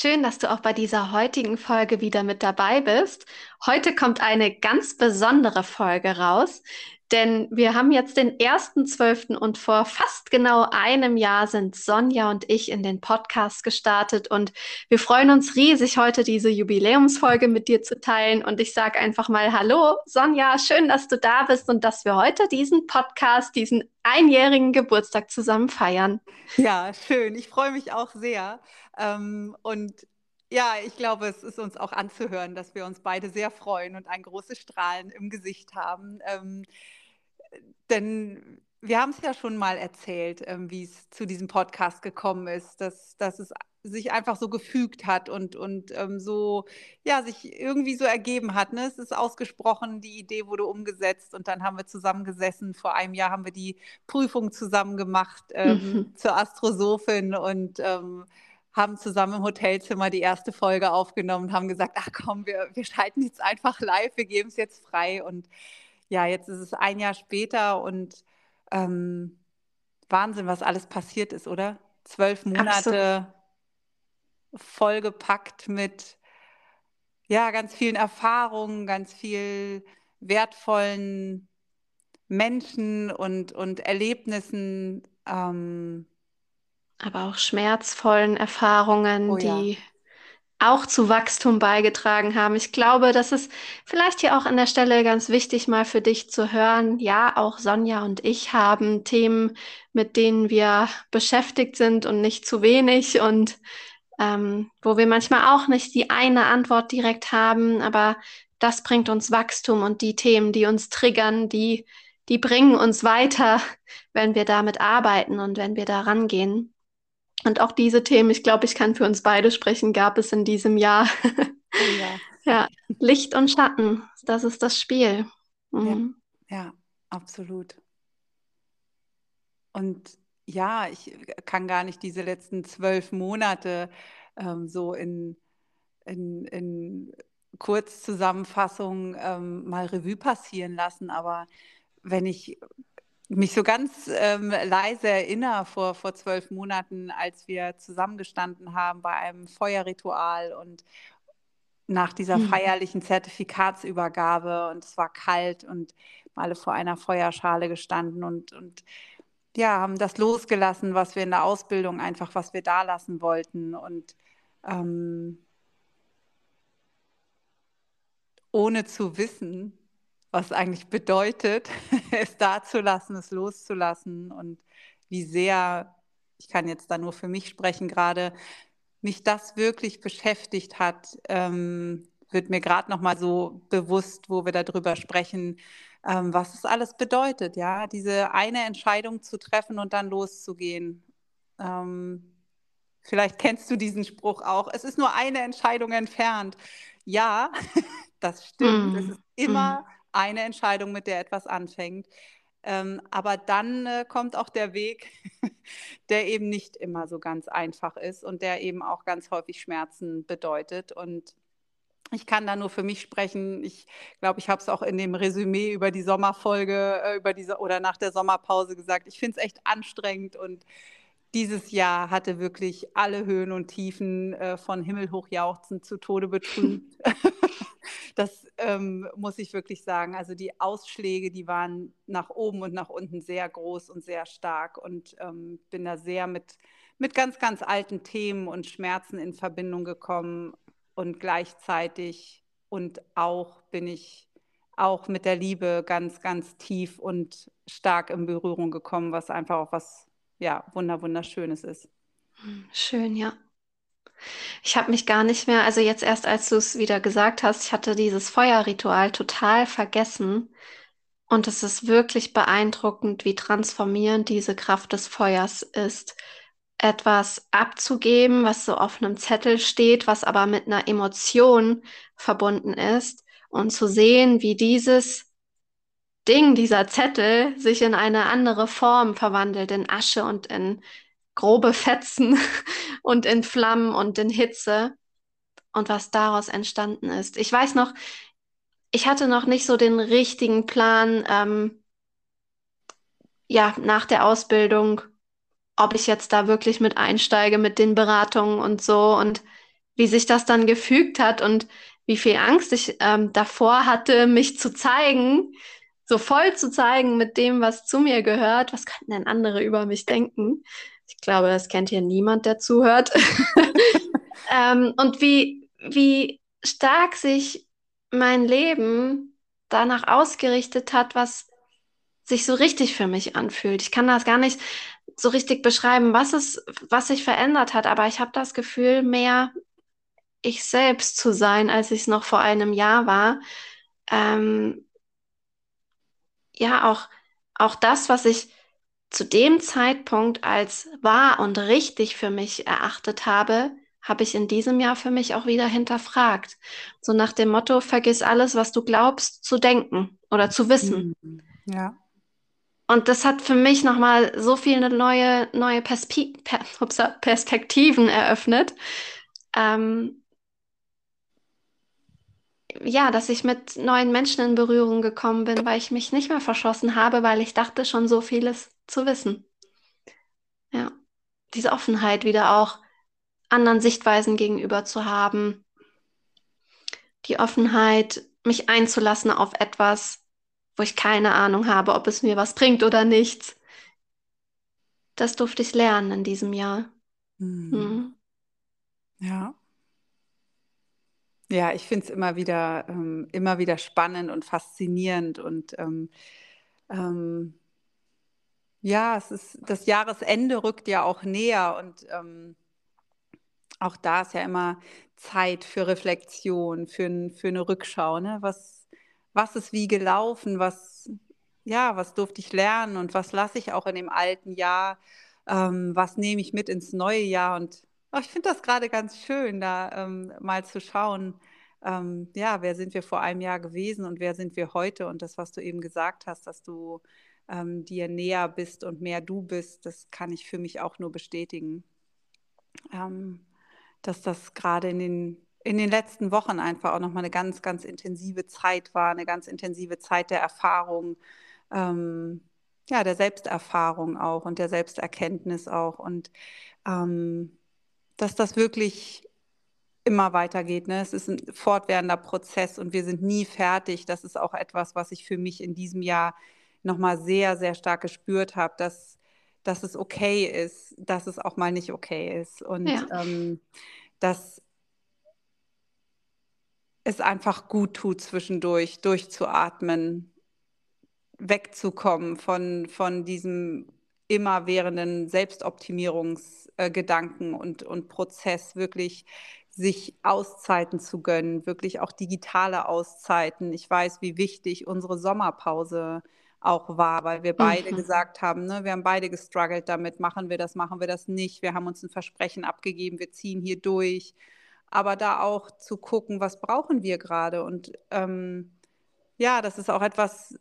Schön, dass du auch bei dieser heutigen Folge wieder mit dabei bist. Heute kommt eine ganz besondere Folge raus, denn wir haben jetzt den ersten Zwölften und vor fast genau einem Jahr sind Sonja und ich in den Podcast gestartet und wir freuen uns riesig, heute diese Jubiläumsfolge mit dir zu teilen. Und ich sage einfach mal Hallo, Sonja, schön, dass du da bist und dass wir heute diesen Podcast, diesen einjährigen Geburtstag zusammen feiern. Ja, schön. Ich freue mich auch sehr. Ähm, und ja, ich glaube, es ist uns auch anzuhören, dass wir uns beide sehr freuen und ein großes Strahlen im Gesicht haben. Ähm, denn wir haben es ja schon mal erzählt, ähm, wie es zu diesem Podcast gekommen ist, dass, dass es sich einfach so gefügt hat und, und ähm, so, ja, sich irgendwie so ergeben hat. Ne? Es ist ausgesprochen, die Idee wurde umgesetzt und dann haben wir zusammengesessen. Vor einem Jahr haben wir die Prüfung zusammen gemacht ähm, mhm. zur Astrosophin und ähm, haben zusammen im Hotelzimmer die erste Folge aufgenommen, haben gesagt, ach komm, wir, wir schalten jetzt einfach live, wir geben es jetzt frei und ja, jetzt ist es ein Jahr später und ähm, Wahnsinn, was alles passiert ist, oder? Zwölf Monate Absolut. vollgepackt mit ja, ganz vielen Erfahrungen, ganz viel wertvollen Menschen und, und Erlebnissen. Ähm, aber auch schmerzvollen Erfahrungen, oh, die ja auch zu Wachstum beigetragen haben. Ich glaube, das ist vielleicht hier auch an der Stelle ganz wichtig, mal für dich zu hören. Ja, auch Sonja und ich haben Themen, mit denen wir beschäftigt sind und nicht zu wenig und ähm, wo wir manchmal auch nicht die eine Antwort direkt haben, aber das bringt uns Wachstum und die Themen, die uns triggern, die, die bringen uns weiter, wenn wir damit arbeiten und wenn wir da rangehen. Und auch diese Themen, ich glaube, ich kann für uns beide sprechen, gab es in diesem Jahr. Oh ja. ja, Licht und Schatten, das ist das Spiel. Mhm. Ja, ja, absolut. Und ja, ich kann gar nicht diese letzten zwölf Monate ähm, so in, in, in Kurzzusammenfassung ähm, mal Revue passieren lassen. Aber wenn ich mich so ganz ähm, leise erinnere vor, vor zwölf Monaten, als wir zusammengestanden haben bei einem Feuerritual und nach dieser mhm. feierlichen Zertifikatsübergabe und es war kalt und alle vor einer Feuerschale gestanden und, und ja, haben das losgelassen, was wir in der Ausbildung einfach, was wir da lassen wollten und ähm, ohne zu wissen, was eigentlich bedeutet, es da zu lassen, es loszulassen und wie sehr, ich kann jetzt da nur für mich sprechen gerade, mich das wirklich beschäftigt hat, ähm, wird mir gerade noch mal so bewusst, wo wir darüber sprechen, ähm, was es alles bedeutet, ja, diese eine Entscheidung zu treffen und dann loszugehen. Ähm, vielleicht kennst du diesen Spruch auch. Es ist nur eine Entscheidung entfernt. Ja, das stimmt. Mm. Es ist immer mm eine Entscheidung, mit der etwas anfängt. Ähm, aber dann äh, kommt auch der Weg, der eben nicht immer so ganz einfach ist und der eben auch ganz häufig Schmerzen bedeutet. Und ich kann da nur für mich sprechen. Ich glaube, ich habe es auch in dem Resümee über die Sommerfolge, äh, über diese oder nach der Sommerpause gesagt. Ich finde es echt anstrengend und dieses Jahr hatte wirklich alle Höhen und Tiefen äh, von himmelhoch jauchzend zu Tode betrübt. das ähm, muss ich wirklich sagen. Also die Ausschläge, die waren nach oben und nach unten sehr groß und sehr stark und ähm, bin da sehr mit, mit ganz, ganz alten Themen und Schmerzen in Verbindung gekommen und gleichzeitig und auch bin ich auch mit der Liebe ganz, ganz tief und stark in Berührung gekommen, was einfach auch was ja, wunderschönes ist. Schön, ja. Ich habe mich gar nicht mehr, also jetzt erst als du es wieder gesagt hast, ich hatte dieses Feuerritual total vergessen. Und es ist wirklich beeindruckend, wie transformierend diese Kraft des Feuers ist. Etwas abzugeben, was so auf einem Zettel steht, was aber mit einer Emotion verbunden ist und zu sehen, wie dieses Ding, dieser Zettel, sich in eine andere Form verwandelt, in Asche und in grobe Fetzen und in Flammen und in Hitze und was daraus entstanden ist. Ich weiß noch, ich hatte noch nicht so den richtigen Plan, ähm, ja, nach der Ausbildung, ob ich jetzt da wirklich mit einsteige mit den Beratungen und so und wie sich das dann gefügt hat und wie viel Angst ich ähm, davor hatte, mich zu zeigen, so voll zu zeigen mit dem, was zu mir gehört. Was könnten denn andere über mich denken? Ich glaube, das kennt hier niemand, der zuhört. ähm, und wie, wie stark sich mein Leben danach ausgerichtet hat, was sich so richtig für mich anfühlt. Ich kann das gar nicht so richtig beschreiben, was es, was sich verändert hat, aber ich habe das Gefühl, mehr ich selbst zu sein, als ich es noch vor einem Jahr war. Ähm, ja, auch, auch das, was ich zu dem Zeitpunkt als wahr und richtig für mich erachtet habe, habe ich in diesem Jahr für mich auch wieder hinterfragt. So nach dem Motto, vergiss alles, was du glaubst zu denken oder zu wissen. Mhm. Ja. Und das hat für mich nochmal so viele neue, neue Perspe per Perspektiven eröffnet. Ähm, ja, dass ich mit neuen Menschen in Berührung gekommen bin, weil ich mich nicht mehr verschossen habe, weil ich dachte schon so vieles zu wissen. Ja, diese Offenheit wieder auch anderen Sichtweisen gegenüber zu haben. Die Offenheit, mich einzulassen auf etwas, wo ich keine Ahnung habe, ob es mir was bringt oder nichts. Das durfte ich lernen in diesem Jahr. Mhm. Mhm. Ja. Ja, ich finde es immer wieder, ähm, immer wieder spannend und faszinierend und ähm, ähm, ja, es ist das Jahresende rückt ja auch näher und ähm, auch da ist ja immer Zeit für Reflexion, für, für eine Rückschau. Ne? Was, was ist wie gelaufen? Was, ja, was durfte ich lernen und was lasse ich auch in dem alten Jahr? Ähm, was nehme ich mit ins neue Jahr? Und oh, ich finde das gerade ganz schön, da ähm, mal zu schauen, ähm, ja, wer sind wir vor einem Jahr gewesen und wer sind wir heute? Und das, was du eben gesagt hast, dass du ähm, dir näher bist und mehr du bist, das kann ich für mich auch nur bestätigen. Ähm, dass das gerade in den, in den letzten Wochen einfach auch nochmal eine ganz, ganz intensive Zeit war, eine ganz intensive Zeit der Erfahrung, ähm, ja, der Selbsterfahrung auch und der Selbsterkenntnis auch. Und ähm, dass das wirklich immer weitergeht. Ne? Es ist ein fortwährender Prozess und wir sind nie fertig. Das ist auch etwas, was ich für mich in diesem Jahr nochmal sehr, sehr stark gespürt habe, dass dass es okay ist, dass es auch mal nicht okay ist. Und ja. ähm, dass es einfach gut tut, zwischendurch durchzuatmen, wegzukommen von, von diesem immerwährenden Selbstoptimierungsgedanken und, und Prozess, wirklich sich Auszeiten zu gönnen, wirklich auch digitale Auszeiten. Ich weiß, wie wichtig unsere Sommerpause auch war, weil wir beide mhm. gesagt haben, ne, wir haben beide gestruggelt damit, machen wir das, machen wir das nicht, wir haben uns ein Versprechen abgegeben, wir ziehen hier durch. Aber da auch zu gucken, was brauchen wir gerade? Und ähm, ja, das ist auch etwas,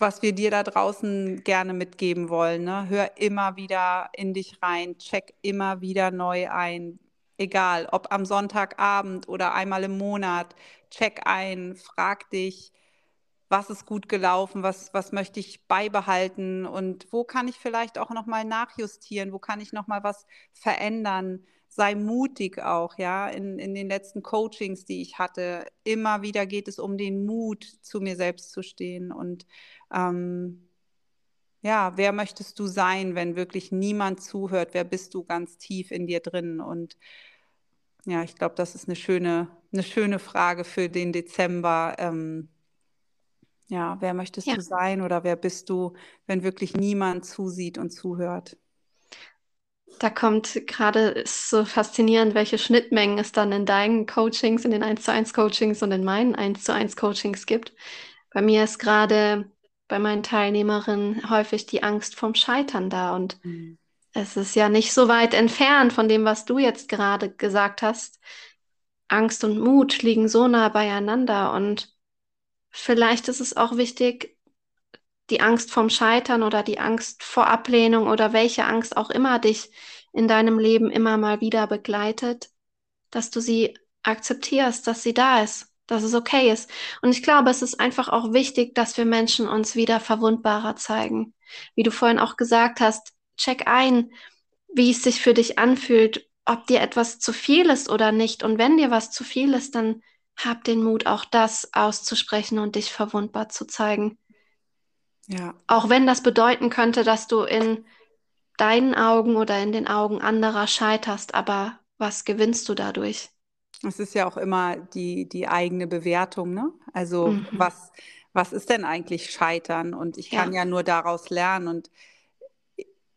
was wir dir da draußen gerne mitgeben wollen. Ne? Hör immer wieder in dich rein, check immer wieder neu ein. Egal, ob am Sonntagabend oder einmal im Monat, check ein, frag dich, was ist gut gelaufen, was, was möchte ich beibehalten und wo kann ich vielleicht auch nochmal nachjustieren, wo kann ich nochmal was verändern. Sei mutig auch, ja, in, in den letzten Coachings, die ich hatte. Immer wieder geht es um den Mut, zu mir selbst zu stehen. Und ähm, ja, wer möchtest du sein, wenn wirklich niemand zuhört? Wer bist du ganz tief in dir drin? Und ja, ich glaube, das ist eine schöne, eine schöne Frage für den Dezember. Ähm, ja, wer möchtest ja. du sein oder wer bist du, wenn wirklich niemand zusieht und zuhört? Da kommt gerade, ist so faszinierend, welche Schnittmengen es dann in deinen Coachings, in den 1 zu 1 Coachings und in meinen 1 zu 1 Coachings gibt. Bei mir ist gerade bei meinen Teilnehmerinnen häufig die Angst vom Scheitern da und mhm. es ist ja nicht so weit entfernt von dem, was du jetzt gerade gesagt hast. Angst und Mut liegen so nah beieinander und vielleicht ist es auch wichtig, die Angst vom Scheitern oder die Angst vor Ablehnung oder welche Angst auch immer dich in deinem Leben immer mal wieder begleitet, dass du sie akzeptierst, dass sie da ist, dass es okay ist. Und ich glaube, es ist einfach auch wichtig, dass wir Menschen uns wieder verwundbarer zeigen. Wie du vorhin auch gesagt hast, check ein, wie es sich für dich anfühlt, ob dir etwas zu viel ist oder nicht. Und wenn dir was zu viel ist, dann hab den Mut, auch das auszusprechen und dich verwundbar zu zeigen. Ja. Auch wenn das bedeuten könnte, dass du in deinen Augen oder in den Augen anderer scheiterst, aber was gewinnst du dadurch? Es ist ja auch immer die, die eigene Bewertung, ne? Also mhm. was, was ist denn eigentlich Scheitern? Und ich kann ja. ja nur daraus lernen. Und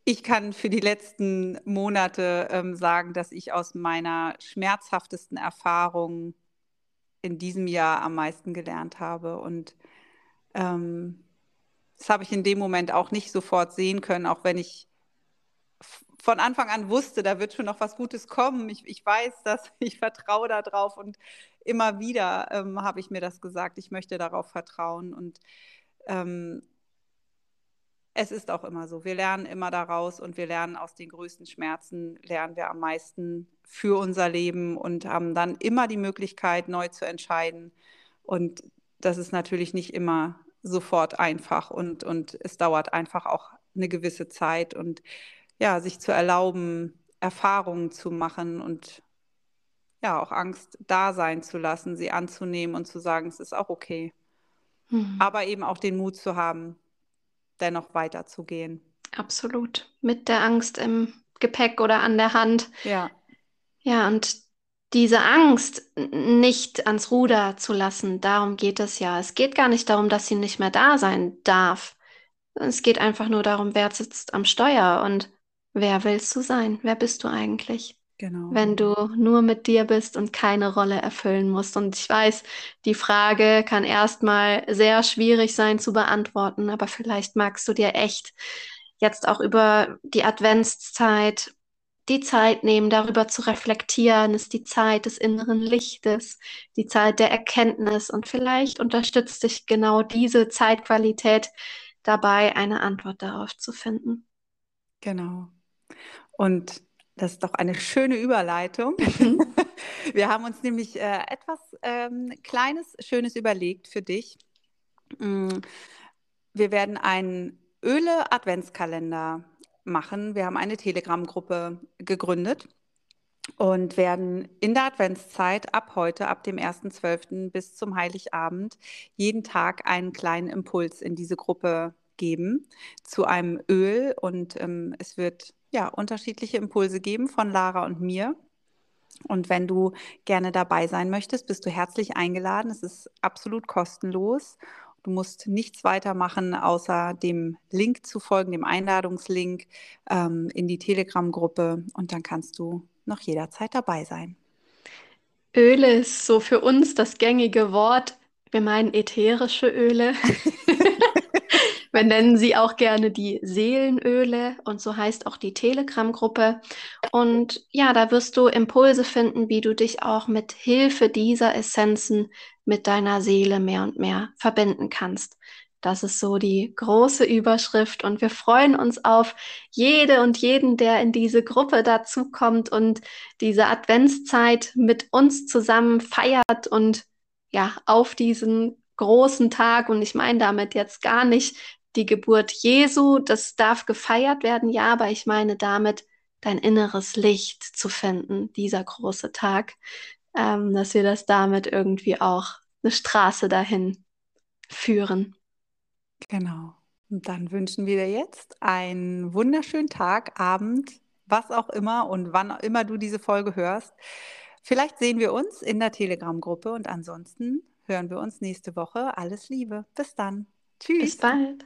ich kann für die letzten Monate ähm, sagen, dass ich aus meiner schmerzhaftesten Erfahrung in diesem Jahr am meisten gelernt habe. Und ähm, das habe ich in dem Moment auch nicht sofort sehen können, auch wenn ich von Anfang an wusste, da wird schon noch was Gutes kommen. Ich, ich weiß das, ich vertraue darauf und immer wieder ähm, habe ich mir das gesagt, ich möchte darauf vertrauen und ähm, es ist auch immer so. Wir lernen immer daraus und wir lernen aus den größten Schmerzen, lernen wir am meisten für unser Leben und haben dann immer die Möglichkeit, neu zu entscheiden. Und das ist natürlich nicht immer sofort einfach und, und es dauert einfach auch eine gewisse Zeit und ja, sich zu erlauben, Erfahrungen zu machen und ja, auch Angst da sein zu lassen, sie anzunehmen und zu sagen, es ist auch okay. Mhm. Aber eben auch den Mut zu haben, dennoch weiterzugehen. Absolut. Mit der Angst im Gepäck oder an der Hand. Ja. Ja, und diese Angst nicht ans Ruder zu lassen, darum geht es ja. Es geht gar nicht darum, dass sie nicht mehr da sein darf. Es geht einfach nur darum, wer sitzt am Steuer und wer willst du sein? Wer bist du eigentlich? Genau. Wenn du nur mit dir bist und keine Rolle erfüllen musst. Und ich weiß, die Frage kann erstmal sehr schwierig sein zu beantworten, aber vielleicht magst du dir echt jetzt auch über die Adventszeit die Zeit nehmen, darüber zu reflektieren, ist die Zeit des inneren Lichtes, die Zeit der Erkenntnis und vielleicht unterstützt dich genau diese Zeitqualität dabei, eine Antwort darauf zu finden. Genau. Und das ist doch eine schöne Überleitung. Mhm. Wir haben uns nämlich äh, etwas ähm, Kleines, Schönes überlegt für dich. Mm, wir werden einen Öle-Adventskalender machen. Wir haben eine Telegram-Gruppe gegründet und werden in der Adventszeit ab heute, ab dem 1.12. bis zum Heiligabend, jeden Tag einen kleinen Impuls in diese Gruppe geben zu einem Öl. Und ähm, es wird ja unterschiedliche Impulse geben von Lara und mir. Und wenn du gerne dabei sein möchtest, bist du herzlich eingeladen. Es ist absolut kostenlos Du musst nichts weitermachen, außer dem Link zu folgen, dem Einladungslink ähm, in die Telegram-Gruppe und dann kannst du noch jederzeit dabei sein. Öle ist so für uns das gängige Wort. Wir meinen ätherische Öle. Wir nennen sie auch gerne die Seelenöle und so heißt auch die Telegram-Gruppe. Und ja, da wirst du Impulse finden, wie du dich auch mit Hilfe dieser Essenzen mit deiner Seele mehr und mehr verbinden kannst. Das ist so die große Überschrift und wir freuen uns auf jede und jeden, der in diese Gruppe dazukommt und diese Adventszeit mit uns zusammen feiert und ja, auf diesen großen Tag und ich meine damit jetzt gar nicht die Geburt Jesu, das darf gefeiert werden, ja, aber ich meine damit dein inneres Licht zu finden, dieser große Tag, ähm, dass wir das damit irgendwie auch eine Straße dahin führen. Genau. Und dann wünschen wir dir jetzt einen wunderschönen Tag, Abend, was auch immer und wann immer du diese Folge hörst. Vielleicht sehen wir uns in der Telegram-Gruppe und ansonsten hören wir uns nächste Woche. Alles Liebe. Bis dann. Tschüss. Bis bald.